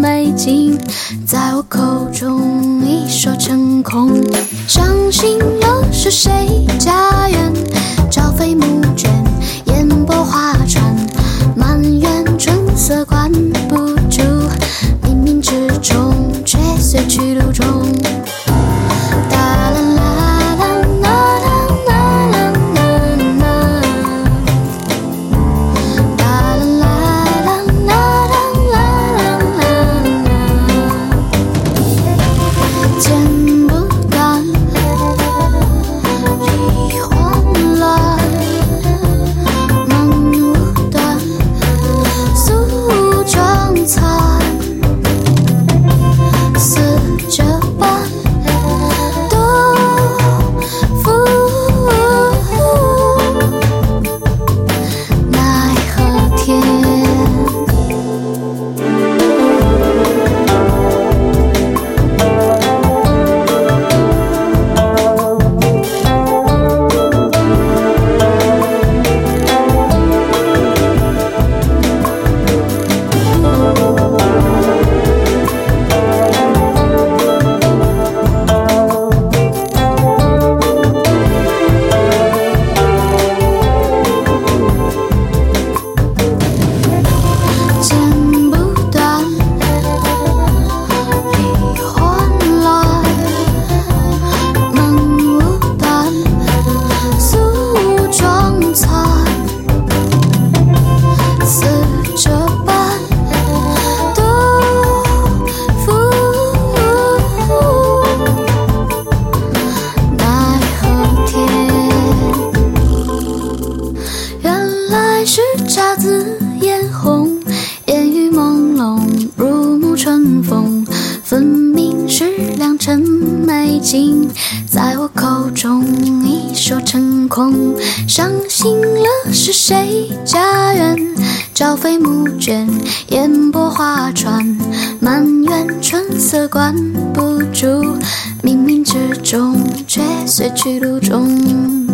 美景，在我口中一说成空。伤心又是谁家园？朝飞暮春风。分明是良辰美景，在我口中一说成空。伤心了是谁家园？朝飞暮卷，烟波画船，满园春色关不住，冥冥之中却随去路中。